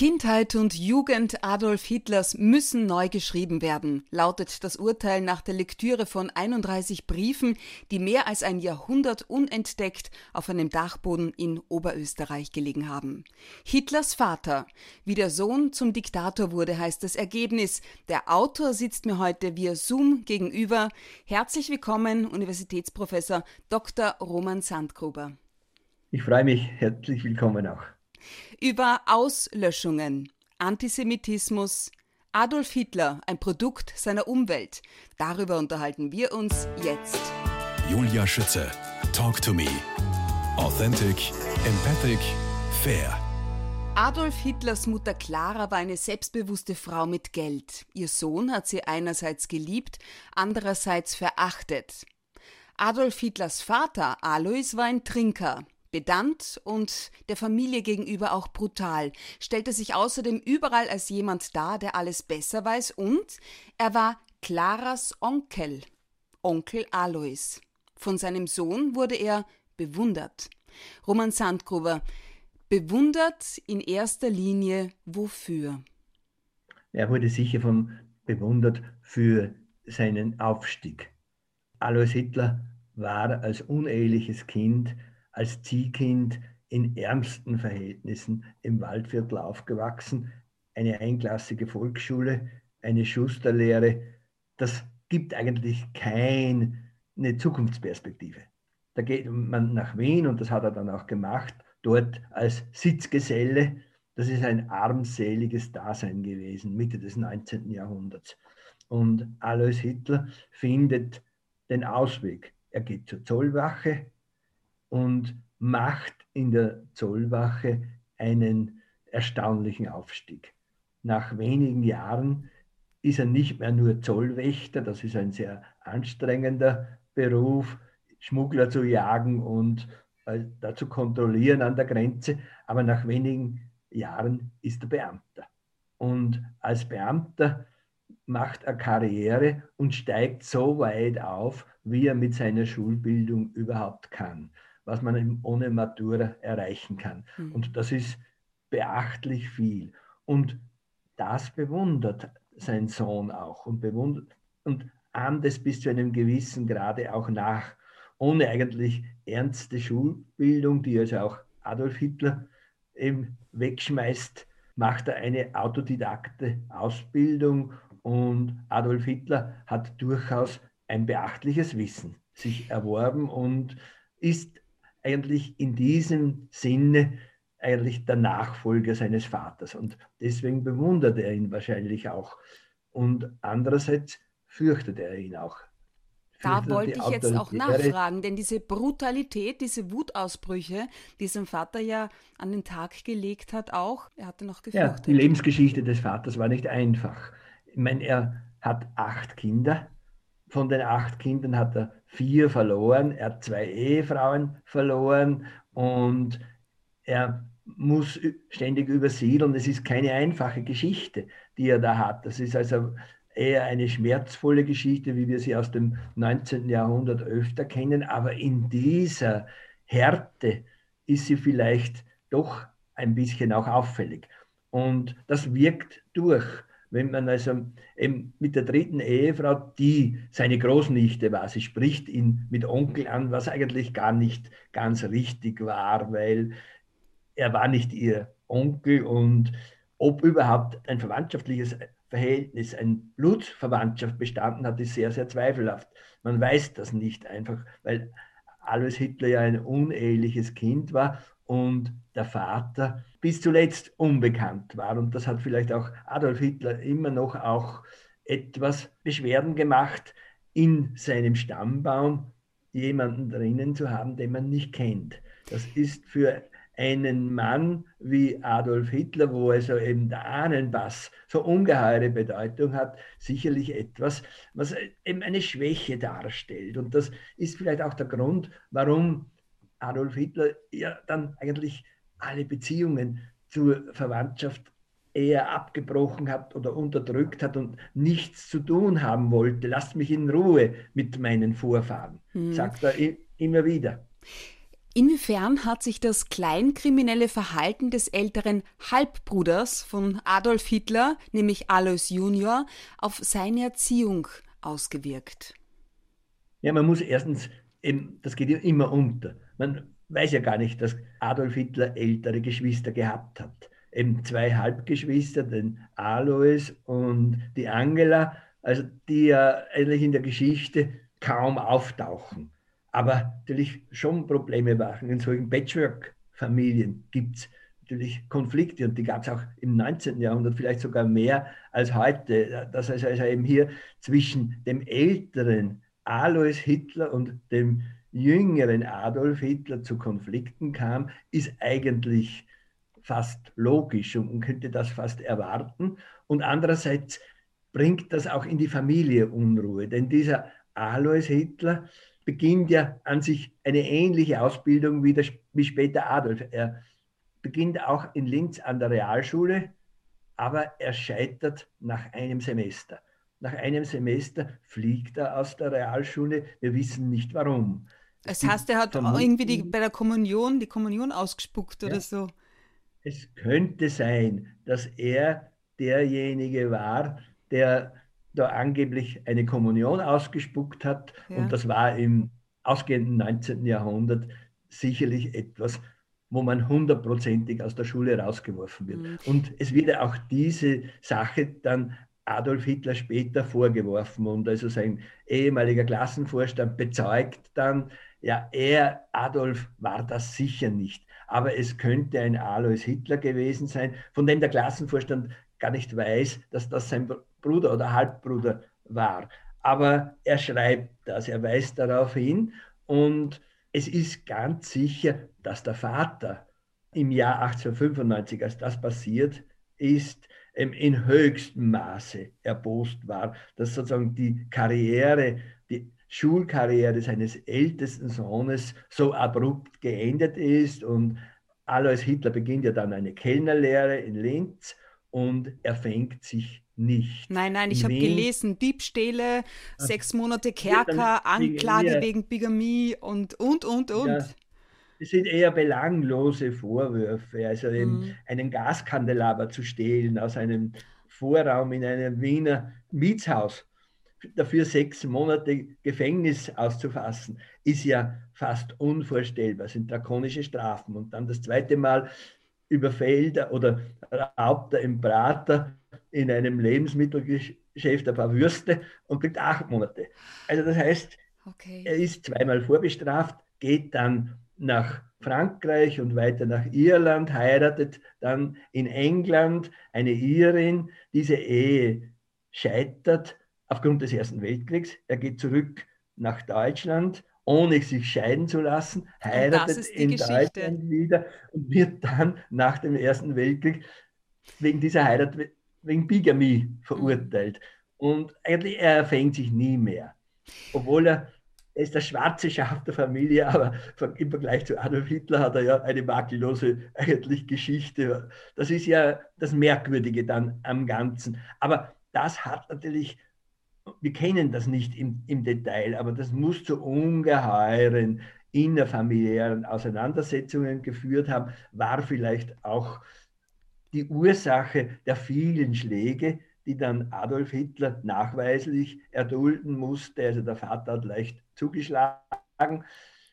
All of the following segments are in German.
Kindheit und Jugend Adolf Hitlers müssen neu geschrieben werden, lautet das Urteil nach der Lektüre von 31 Briefen, die mehr als ein Jahrhundert unentdeckt auf einem Dachboden in Oberösterreich gelegen haben. Hitlers Vater, wie der Sohn zum Diktator wurde, heißt das Ergebnis. Der Autor sitzt mir heute via Zoom gegenüber. Herzlich willkommen, Universitätsprofessor Dr. Roman Sandgruber. Ich freue mich, herzlich willkommen auch über Auslöschungen, Antisemitismus, Adolf Hitler, ein Produkt seiner Umwelt. Darüber unterhalten wir uns jetzt. Julia Schütze, Talk to Me. Authentic, empathic, fair. Adolf Hitlers Mutter Clara war eine selbstbewusste Frau mit Geld. Ihr Sohn hat sie einerseits geliebt, andererseits verachtet. Adolf Hitlers Vater Alois war ein Trinker. Pedant und der Familie gegenüber auch brutal, stellte sich außerdem überall als jemand dar, der alles besser weiß und er war Claras Onkel, Onkel Alois. Von seinem Sohn wurde er bewundert. Roman Sandgruber, bewundert in erster Linie wofür? Er wurde sicher vom bewundert für seinen Aufstieg. Alois Hitler war als uneheliches Kind als Ziehkind in ärmsten Verhältnissen im Waldviertel aufgewachsen, eine einklassige Volksschule, eine Schusterlehre. Das gibt eigentlich keine Zukunftsperspektive. Da geht man nach Wien und das hat er dann auch gemacht, dort als Sitzgeselle. Das ist ein armseliges Dasein gewesen, Mitte des 19. Jahrhunderts. Und Alois Hitler findet den Ausweg. Er geht zur Zollwache, und macht in der Zollwache einen erstaunlichen Aufstieg. Nach wenigen Jahren ist er nicht mehr nur Zollwächter, das ist ein sehr anstrengender Beruf, Schmuggler zu jagen und äh, dazu kontrollieren an der Grenze, aber nach wenigen Jahren ist er Beamter. Und als Beamter macht er Karriere und steigt so weit auf, wie er mit seiner Schulbildung überhaupt kann was man ohne Matura erreichen kann. Mhm. Und das ist beachtlich viel. Und das bewundert sein Sohn auch und bewundert und ahmt es bis zu einem gewissen Grade auch nach, ohne eigentlich ernste Schulbildung, die also auch Adolf Hitler eben wegschmeißt, macht er eine autodidakte Ausbildung und Adolf Hitler hat durchaus ein beachtliches Wissen sich erworben und ist eigentlich in diesem Sinne eigentlich der Nachfolger seines Vaters. Und deswegen bewundert er ihn wahrscheinlich auch. Und andererseits fürchtet er ihn auch. Da wollte ich jetzt auch nachfragen, denn diese Brutalität, diese Wutausbrüche, die sein Vater ja an den Tag gelegt hat, auch, er hatte noch gefürchtet. Ja, die Lebensgeschichte des Vaters war nicht einfach. Ich meine, er hat acht Kinder von den acht Kindern hat er vier verloren, er hat zwei Ehefrauen verloren und er muss ständig übersiedeln. Es ist keine einfache Geschichte, die er da hat. Das ist also eher eine schmerzvolle Geschichte, wie wir sie aus dem 19. Jahrhundert öfter kennen. Aber in dieser Härte ist sie vielleicht doch ein bisschen auch auffällig. Und das wirkt durch wenn man also eben mit der dritten Ehefrau, die seine Großnichte war, sie spricht ihn mit Onkel an, was eigentlich gar nicht ganz richtig war, weil er war nicht ihr Onkel und ob überhaupt ein verwandtschaftliches Verhältnis, ein Blutsverwandtschaft bestanden hat, ist sehr, sehr zweifelhaft. Man weiß das nicht einfach, weil Alois Hitler ja ein uneheliches Kind war und der Vater bis zuletzt unbekannt war. Und das hat vielleicht auch Adolf Hitler immer noch auch etwas Beschwerden gemacht, in seinem Stammbaum jemanden drinnen zu haben, den man nicht kennt. Das ist für einen Mann wie Adolf Hitler, wo also eben der Ahnenbass so ungeheure Bedeutung hat, sicherlich etwas, was eben eine Schwäche darstellt. Und das ist vielleicht auch der Grund, warum Adolf Hitler ja dann eigentlich alle Beziehungen zur Verwandtschaft eher abgebrochen hat oder unterdrückt hat und nichts zu tun haben wollte. Lasst mich in Ruhe mit meinen Vorfahren, hm. sagt er immer wieder. Inwiefern hat sich das kleinkriminelle Verhalten des älteren Halbbruders von Adolf Hitler, nämlich Alois Junior, auf seine Erziehung ausgewirkt? Ja, man muss erstens, das geht ja immer unter. Man weiß ja gar nicht, dass Adolf Hitler ältere Geschwister gehabt hat. Eben zwei Halbgeschwister, den Alois und die Angela, also die ja eigentlich in der Geschichte kaum auftauchen aber natürlich schon Probleme machen. In solchen Patchwork-Familien gibt es natürlich Konflikte und die gab es auch im 19. Jahrhundert vielleicht sogar mehr als heute. Das heißt also eben hier zwischen dem älteren Alois Hitler und dem jüngeren Adolf Hitler zu Konflikten kam, ist eigentlich fast logisch und man könnte das fast erwarten. Und andererseits bringt das auch in die Familie Unruhe, denn dieser Alois Hitler beginnt ja an sich eine ähnliche Ausbildung wie, der, wie später Adolf. Er beginnt auch in Linz an der Realschule, aber er scheitert nach einem Semester. Nach einem Semester fliegt er aus der Realschule. Wir wissen nicht warum. Das heißt, er hat irgendwie die, bei der Kommunion die Kommunion ausgespuckt oder ja. so. Es könnte sein, dass er derjenige war, der da angeblich eine Kommunion ausgespuckt hat. Ja. Und das war im ausgehenden 19. Jahrhundert sicherlich etwas, wo man hundertprozentig aus der Schule rausgeworfen wird. Mhm. Und es wird auch diese Sache dann Adolf Hitler später vorgeworfen und also sein ehemaliger Klassenvorstand bezeugt dann, ja, er, Adolf, war das sicher nicht. Aber es könnte ein Alois Hitler gewesen sein, von dem der Klassenvorstand gar nicht weiß, dass das sein Bruder oder Halbbruder war. Aber er schreibt das, er weist darauf hin und es ist ganz sicher, dass der Vater im Jahr 1895, als das passiert ist, in höchstem Maße erbost war, dass sozusagen die Karriere, Schulkarriere seines ältesten Sohnes so abrupt geendet ist und Alois Hitler beginnt ja dann eine Kellnerlehre in Linz und er fängt sich nicht. Nein, nein, ich habe gelesen, Diebstähle, sechs Monate Kerker, Anklage wegen, wegen Bigamie und, und, und, und. Ja, das sind eher belanglose Vorwürfe, also mhm. einen Gaskandelaber zu stehlen aus einem Vorraum in einem Wiener Mietshaus, dafür sechs Monate Gefängnis auszufassen, ist ja fast unvorstellbar, das sind drakonische Strafen. Und dann das zweite Mal überfällt oder raubt er im Prater in einem Lebensmittelgeschäft ein paar Würste und kriegt acht Monate. Also das heißt, okay. er ist zweimal vorbestraft, geht dann nach Frankreich und weiter nach Irland, heiratet dann in England eine Irin. Diese Ehe scheitert aufgrund des Ersten Weltkriegs. Er geht zurück nach Deutschland ohne sich scheiden zu lassen, heiratet in Geschichte. Deutschland wieder und wird dann nach dem Ersten Weltkrieg wegen dieser Heirat, wegen Bigamie verurteilt. Mhm. Und eigentlich, er fängt sich nie mehr. Obwohl er, er ist der schwarze Schaf der Familie, aber im Vergleich zu Adolf Hitler hat er ja eine makellose eigentlich Geschichte. Das ist ja das Merkwürdige dann am Ganzen. Aber das hat natürlich wir kennen das nicht im, im Detail, aber das muss zu ungeheuren innerfamiliären Auseinandersetzungen geführt haben, war vielleicht auch die Ursache der vielen Schläge, die dann Adolf Hitler nachweislich erdulden musste. Also der Vater hat leicht zugeschlagen.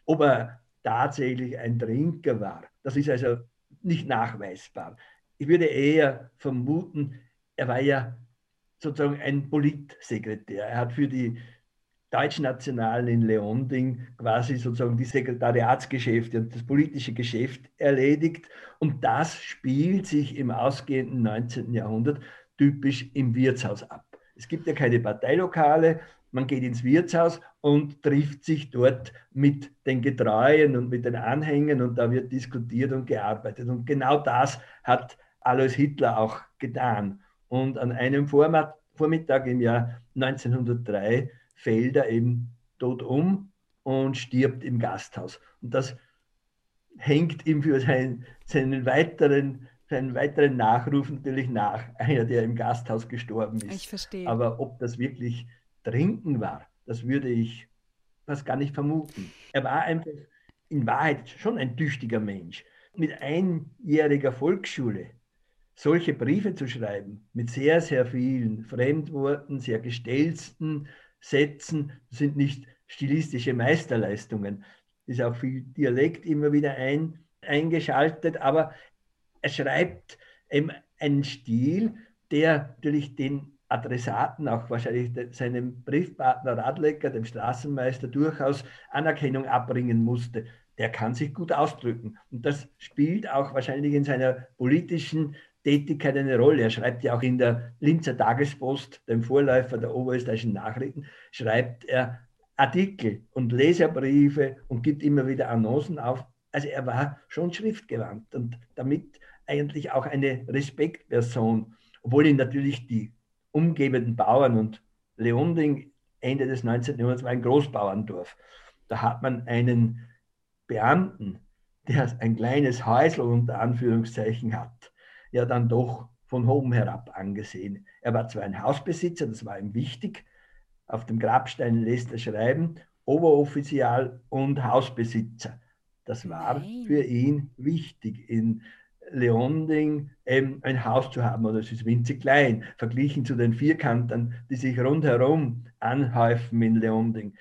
Ob er tatsächlich ein Trinker war, das ist also nicht nachweisbar. Ich würde eher vermuten, er war ja sozusagen ein Politsekretär. Er hat für die Deutschnationalen in Leonding quasi sozusagen die Sekretariatsgeschäfte und das politische Geschäft erledigt. Und das spielt sich im ausgehenden 19. Jahrhundert typisch im Wirtshaus ab. Es gibt ja keine Parteilokale, man geht ins Wirtshaus und trifft sich dort mit den Getreuen und mit den Anhängern und da wird diskutiert und gearbeitet. Und genau das hat Alois Hitler auch getan. Und an einem Vormittag im Jahr 1903 fällt er eben tot um und stirbt im Gasthaus. Und das hängt ihm für seinen, seinen, weiteren, seinen weiteren Nachruf natürlich nach, einer, der im Gasthaus gestorben ist. Ich verstehe. Aber ob das wirklich Trinken war, das würde ich fast gar nicht vermuten. Er war einfach in Wahrheit schon ein tüchtiger Mensch, mit einjähriger Volksschule solche Briefe zu schreiben, mit sehr, sehr vielen Fremdworten, sehr gestellten Sätzen, sind nicht stilistische Meisterleistungen. Ist auch viel Dialekt immer wieder ein, eingeschaltet, aber er schreibt eben einen Stil, der natürlich den Adressaten, auch wahrscheinlich seinem Briefpartner Radlecker, dem Straßenmeister, durchaus Anerkennung abbringen musste. Der kann sich gut ausdrücken. Und das spielt auch wahrscheinlich in seiner politischen Tätigkeit eine Rolle. Er schreibt ja auch in der Linzer Tagespost, dem Vorläufer der oberösterreichischen Nachrichten, schreibt er Artikel und Leserbriefe und gibt immer wieder Annoncen auf. Also er war schon schriftgewandt und damit eigentlich auch eine Respektperson, obwohl ihn natürlich die umgebenden Bauern und Leonding Ende des 19. Jahrhunderts war ein Großbauerndorf. Da hat man einen Beamten, der ein kleines Häusl unter Anführungszeichen hat, ja dann doch von oben herab angesehen. Er war zwar ein Hausbesitzer, das war ihm wichtig, auf dem Grabstein lässt er schreiben, Oberoffizial und Hausbesitzer. Das war Nein. für ihn wichtig, in Leonding ähm, ein Haus zu haben, oder es ist winzig klein, verglichen zu den Vierkantern, die sich rundherum anhäufen in Leonding.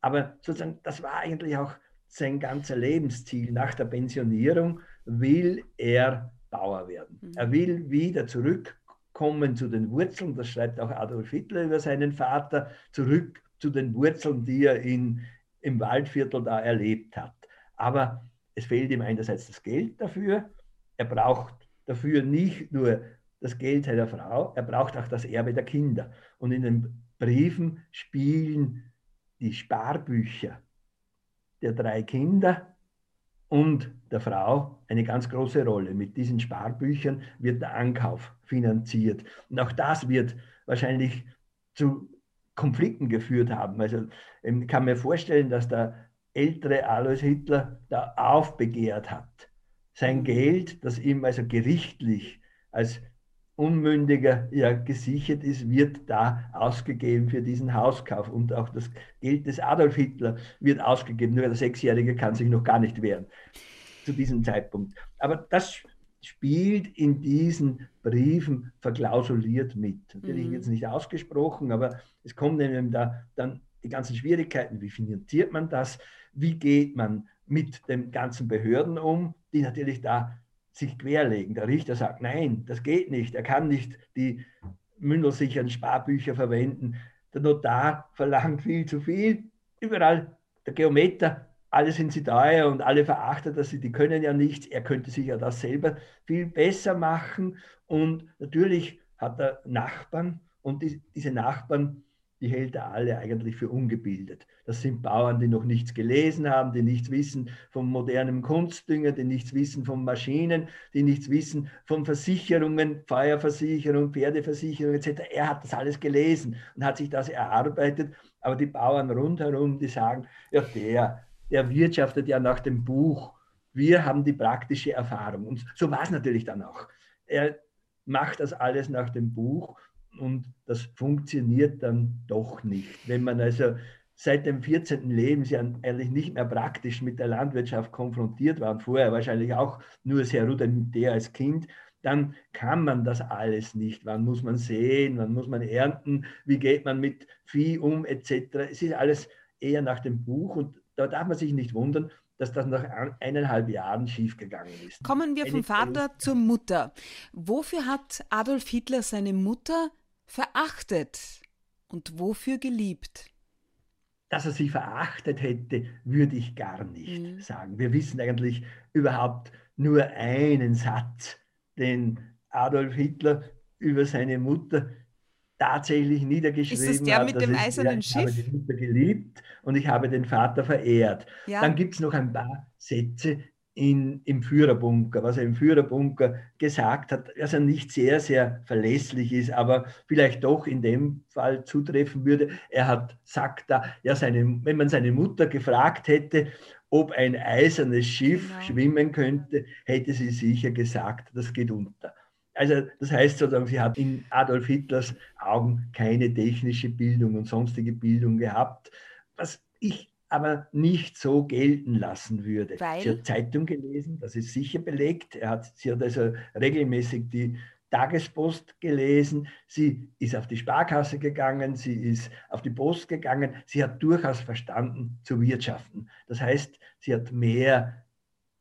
Aber sozusagen, das war eigentlich auch sein ganzer Lebensziel. Nach der Pensionierung will er Bauer werden. Mhm. Er will wieder zurückkommen zu den Wurzeln, das schreibt auch Adolf Hitler über seinen Vater, zurück zu den Wurzeln, die er in, im Waldviertel da erlebt hat. Aber es fehlt ihm einerseits das Geld dafür, er braucht dafür nicht nur das Geld seiner Frau, er braucht auch das Erbe der Kinder. Und in den Briefen spielen die Sparbücher der drei Kinder und der Frau eine ganz große Rolle. Mit diesen Sparbüchern wird der Ankauf finanziert. Und auch das wird wahrscheinlich zu Konflikten geführt haben. Also ich kann mir vorstellen, dass der ältere Alois Hitler da aufbegehrt hat. Sein Geld, das ihm also gerichtlich als Unmündiger ja gesichert ist, wird da ausgegeben für diesen Hauskauf. Und auch das Geld des Adolf Hitler wird ausgegeben. Nur der Sechsjährige kann sich noch gar nicht wehren zu diesem Zeitpunkt. Aber das spielt in diesen Briefen verklausuliert mit. Natürlich mhm. jetzt nicht ausgesprochen, aber es kommen eben da dann die ganzen Schwierigkeiten. Wie finanziert man das? Wie geht man mit den ganzen Behörden um, die natürlich da sich querlegen. Der Richter sagt, nein, das geht nicht. Er kann nicht die mündelsicheren Sparbücher verwenden. Der Notar verlangt viel zu viel. Überall der Geometer, alle sind sie teuer und alle verachten dass sie, die können ja nichts. Er könnte sich ja das selber viel besser machen. Und natürlich hat er Nachbarn und die, diese Nachbarn die hält er alle eigentlich für ungebildet. Das sind Bauern, die noch nichts gelesen haben, die nichts wissen vom modernen Kunstdünger, die nichts wissen von Maschinen, die nichts wissen von Versicherungen, Feuerversicherung, Pferdeversicherung etc. Er hat das alles gelesen und hat sich das erarbeitet. Aber die Bauern rundherum, die sagen, ja, der, der wirtschaftet ja nach dem Buch. Wir haben die praktische Erfahrung. Und so war es natürlich dann auch. Er macht das alles nach dem Buch und das funktioniert dann doch nicht. Wenn man also seit dem 14. Lebensjahr eigentlich nicht mehr praktisch mit der Landwirtschaft konfrontiert war und vorher wahrscheinlich auch nur sehr rudimentär als Kind, dann kann man das alles nicht. Wann muss man sehen, wann muss man ernten, wie geht man mit Vieh um, etc. Es ist alles eher nach dem Buch und da darf man sich nicht wundern, dass das nach eineinhalb Jahren schiefgegangen ist. Kommen wir vom Vater zur Mutter. Wofür hat Adolf Hitler seine Mutter verachtet und wofür geliebt? Dass er sie verachtet hätte, würde ich gar nicht mhm. sagen. Wir wissen eigentlich überhaupt nur einen Satz, den Adolf Hitler über seine Mutter tatsächlich niedergeschrieben hat. Ist das der hat, mit dem eisernen Schiff? Ich habe die Mutter geliebt und ich habe den Vater verehrt. Ja. Dann gibt es noch ein paar Sätze, in, im Führerbunker, was er im Führerbunker gesagt hat, dass er nicht sehr, sehr verlässlich ist, aber vielleicht doch in dem Fall zutreffen würde. Er hat, sagt da, ja, seine, wenn man seine Mutter gefragt hätte, ob ein eisernes Schiff genau. schwimmen könnte, hätte sie sicher gesagt, das geht unter. Also das heißt sozusagen, sie hat in Adolf Hitlers Augen keine technische Bildung und sonstige Bildung gehabt, was ich aber nicht so gelten lassen würde. Weil? Sie hat Zeitung gelesen, das ist sicher belegt. Er hat, sie hat also regelmäßig die Tagespost gelesen, sie ist auf die Sparkasse gegangen, sie ist auf die Post gegangen, sie hat durchaus verstanden zu wirtschaften. Das heißt, sie hat mehr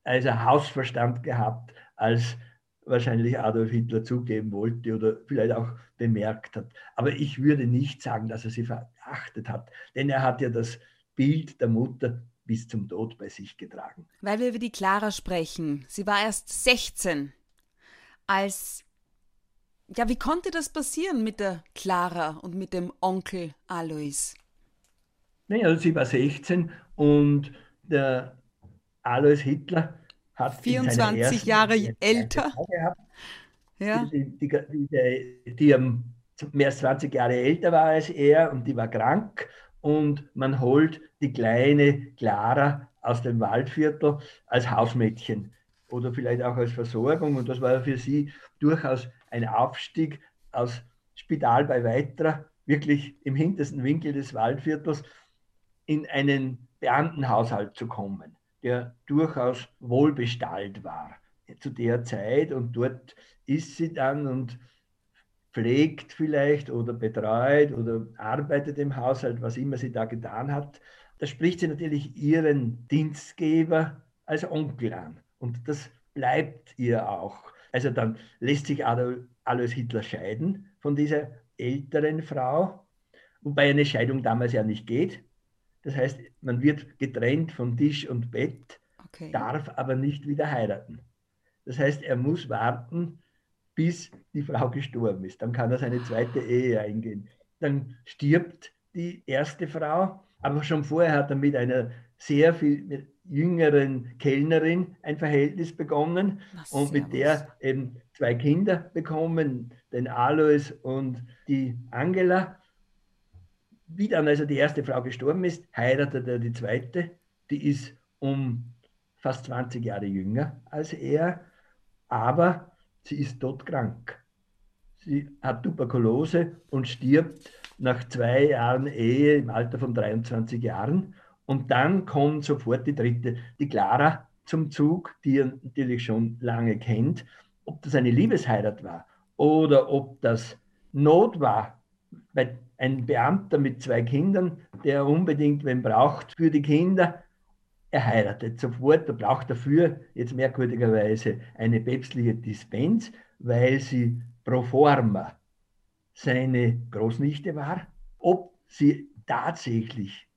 also Hausverstand gehabt, als wahrscheinlich Adolf Hitler zugeben wollte oder vielleicht auch bemerkt hat. Aber ich würde nicht sagen, dass er sie verachtet hat, denn er hat ja das Bild der Mutter bis zum Tod bei sich getragen. Weil wir über die Clara sprechen. Sie war erst 16, als ja, wie konnte das passieren mit der Clara und mit dem Onkel Alois? Naja, sie war 16 und der Alois Hitler hat 24 Jahre älter. Gehabt, ja. Die, die, die, die, mehr als 20 Jahre älter war als er und die war krank und man holt die kleine Clara aus dem Waldviertel als Hausmädchen oder vielleicht auch als Versorgung und das war für sie durchaus ein Aufstieg aus Spital bei Weitra, wirklich im hintersten Winkel des Waldviertels, in einen Beamtenhaushalt zu kommen, der durchaus wohlbestallt war zu der Zeit. Und dort ist sie dann und pflegt vielleicht oder betreut oder arbeitet im Haushalt, was immer sie da getan hat. Da spricht sie natürlich ihren Dienstgeber als Onkel an. Und das bleibt ihr auch. Also dann lässt sich Alois Hitler scheiden von dieser älteren Frau, wobei eine Scheidung damals ja nicht geht. Das heißt, man wird getrennt von Tisch und Bett, okay. darf aber nicht wieder heiraten. Das heißt, er muss warten, bis die Frau gestorben ist. Dann kann er seine zweite Ehe eingehen. Dann stirbt die erste Frau, aber schon vorher hat er mit einer sehr viel jüngeren Kellnerin ein Verhältnis begonnen Was und mit der eben zwei Kinder bekommen, den Alois und die Angela. Wie dann also die erste Frau gestorben ist, heiratet er die zweite. Die ist um fast 20 Jahre jünger als er, aber sie ist todkrank. Sie hat Tuberkulose und stirbt nach zwei Jahren Ehe im Alter von 23 Jahren. Und dann kommt sofort die dritte, die Clara, zum Zug, die er natürlich schon lange kennt. Ob das eine Liebesheirat war oder ob das Not war, weil ein Beamter mit zwei Kindern, der unbedingt wen braucht für die Kinder, er heiratet sofort, er braucht dafür jetzt merkwürdigerweise eine päpstliche Dispens, weil sie pro forma seine Großnichte war. Ob sie tatsächlich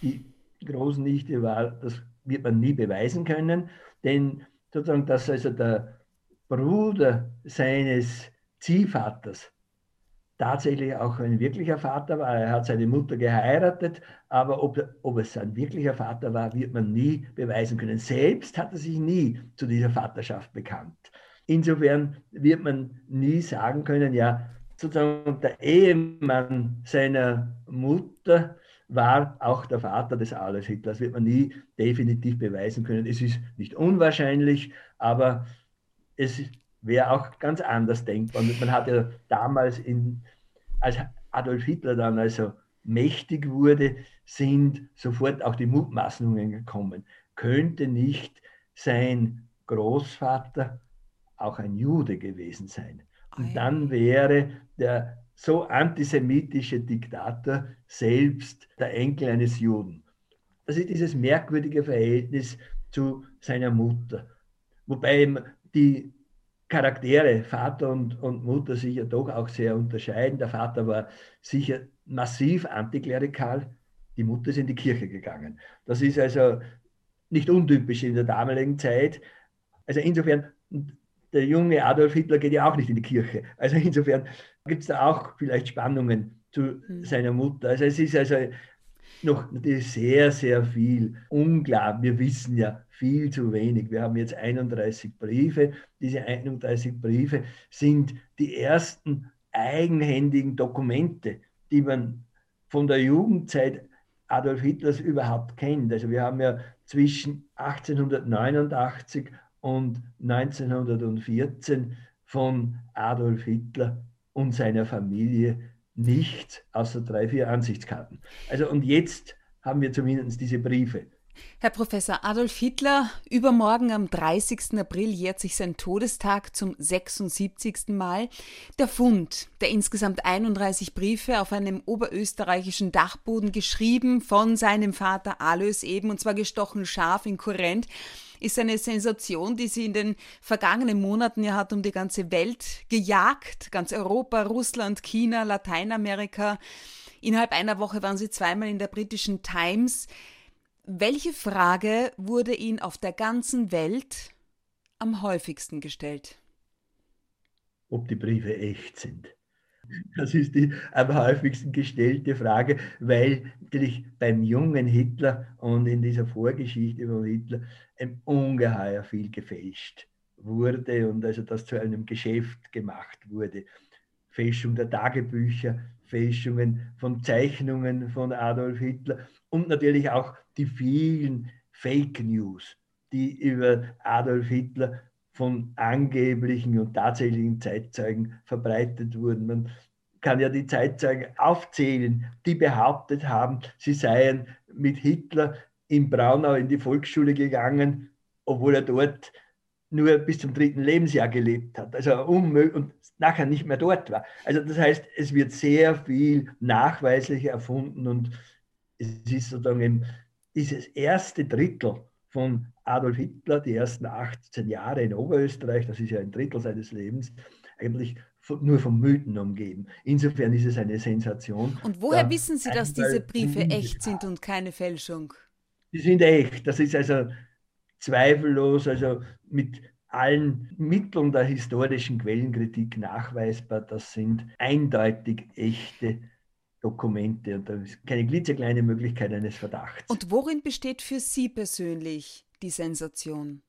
die Großnichte war, das wird man nie beweisen können, denn sozusagen, dass also der Bruder seines Ziehvaters tatsächlich auch ein wirklicher Vater war. Er hat seine Mutter geheiratet, aber ob, ob es ein wirklicher Vater war, wird man nie beweisen können. Selbst hat er sich nie zu dieser Vaterschaft bekannt. Insofern wird man nie sagen können, ja, sozusagen der Ehemann seiner Mutter war auch der Vater des Adolf Hitler. Das wird man nie definitiv beweisen können. Es ist nicht unwahrscheinlich, aber es wäre auch ganz anders denkbar. Man hat ja damals, in, als Adolf Hitler dann also mächtig wurde, sind sofort auch die Mutmaßungen gekommen. Könnte nicht sein Großvater auch ein Jude gewesen sein? Und dann wäre der so antisemitische Diktator selbst der Enkel eines Juden. Das ist dieses merkwürdige Verhältnis zu seiner Mutter. Wobei die Charaktere, Vater und, und Mutter, sich ja doch auch sehr unterscheiden. Der Vater war sicher massiv antiklerikal, die Mutter ist in die Kirche gegangen. Das ist also nicht untypisch in der damaligen Zeit. Also insofern, der junge Adolf Hitler geht ja auch nicht in die Kirche. Also insofern gibt es da auch vielleicht Spannungen zu mhm. seiner Mutter. Also es ist also noch sehr, sehr viel unklar. Wir wissen ja viel zu wenig. Wir haben jetzt 31 Briefe. Diese 31 Briefe sind die ersten eigenhändigen Dokumente, die man von der Jugendzeit Adolf Hitlers überhaupt kennt. Also wir haben ja zwischen 1889 und 1914 von Adolf Hitler und seiner Familie nichts außer drei, vier Ansichtskarten. Also und jetzt haben wir zumindest diese Briefe. Herr Professor Adolf Hitler, übermorgen am 30. April jährt sich sein Todestag zum 76. Mal. Der Fund der insgesamt 31 Briefe auf einem oberösterreichischen Dachboden geschrieben von seinem Vater Alois eben, und zwar gestochen scharf in Kurrent, ist eine Sensation, die sie in den vergangenen Monaten ja hat um die ganze Welt gejagt. Ganz Europa, Russland, China, Lateinamerika. Innerhalb einer Woche waren sie zweimal in der britischen Times. Welche Frage wurde Ihnen auf der ganzen Welt am häufigsten gestellt? Ob die Briefe echt sind. Das ist die am häufigsten gestellte Frage, weil natürlich beim jungen Hitler und in dieser Vorgeschichte von Hitler ungeheuer viel gefälscht wurde und also das zu einem Geschäft gemacht wurde. Fälschung der Tagebücher, Fälschungen von Zeichnungen von Adolf Hitler und natürlich auch die vielen Fake News, die über Adolf Hitler von angeblichen und tatsächlichen Zeitzeugen verbreitet wurden. Man kann ja die Zeitzeugen aufzählen, die behauptet haben, sie seien mit Hitler in Braunau in die Volksschule gegangen, obwohl er dort nur bis zum dritten Lebensjahr gelebt hat. Also unmöglich und nachher nicht mehr dort war. Also das heißt, es wird sehr viel nachweislich erfunden und es ist sozusagen dieses erste Drittel von Adolf Hitler, die ersten 18 Jahre in Oberösterreich, das ist ja ein Drittel seines Lebens, eigentlich nur von Mythen umgeben. Insofern ist es eine Sensation. Und woher wissen Sie, dass diese Briefe echt sind und keine Fälschung? Die sind echt. Das ist also zweifellos, also mit allen Mitteln der historischen Quellenkritik nachweisbar. Das sind eindeutig echte Dokumente und da ist keine klitzekleine Möglichkeit eines Verdachts. Und worin besteht für Sie persönlich die Sensation?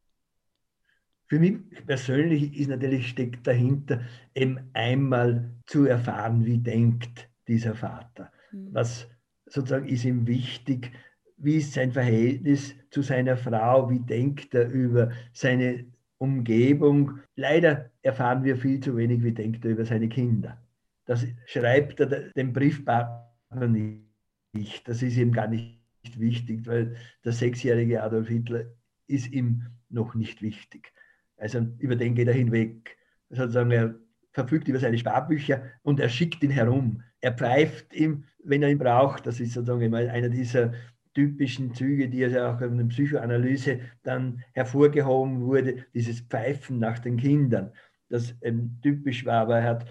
Für mich persönlich ist natürlich steckt dahinter, eben einmal zu erfahren, wie denkt dieser Vater. Mhm. Was sozusagen ist ihm wichtig, wie ist sein Verhältnis zu seiner Frau, wie denkt er über seine Umgebung. Leider erfahren wir viel zu wenig, wie denkt er über seine Kinder. Das schreibt er dem Briefpartner nicht. Das ist ihm gar nicht wichtig, weil der sechsjährige Adolf Hitler ist ihm noch nicht wichtig. Also über den geht er hinweg. Sozusagen, er verfügt über seine Sparbücher und er schickt ihn herum. Er pfeift ihm, wenn er ihn braucht. Das ist sozusagen einer dieser typischen Züge, die also auch in der Psychoanalyse dann hervorgehoben wurde, dieses Pfeifen nach den Kindern, das ähm, typisch war, aber er hat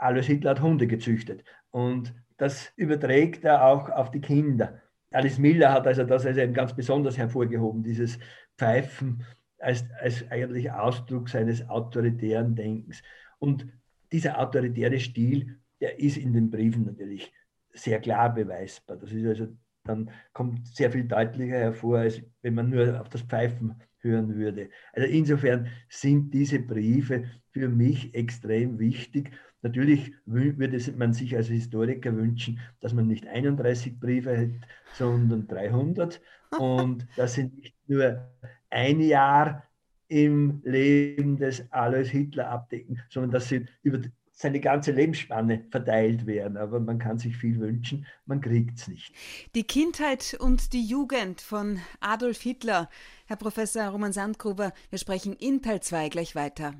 Alois Hitler hat Hunde gezüchtet. Und das überträgt er auch auf die Kinder. Alice Miller hat also das also ganz besonders hervorgehoben, dieses Pfeifen als, als eigentlich Ausdruck seines autoritären Denkens. Und dieser autoritäre Stil, der ist in den Briefen natürlich sehr klar beweisbar. Das ist also, dann kommt sehr viel deutlicher hervor, als wenn man nur auf das Pfeifen hören würde. Also insofern sind diese Briefe für mich extrem wichtig Natürlich würde man sich als Historiker wünschen, dass man nicht 31 Briefe hätte, sondern 300. Und das sind nicht nur ein Jahr im Leben des Alois Hitler abdecken, sondern dass sie über seine ganze Lebensspanne verteilt werden. Aber man kann sich viel wünschen, man kriegt es nicht. Die Kindheit und die Jugend von Adolf Hitler. Herr Professor Roman Sandgruber, wir sprechen in Teil 2 gleich weiter.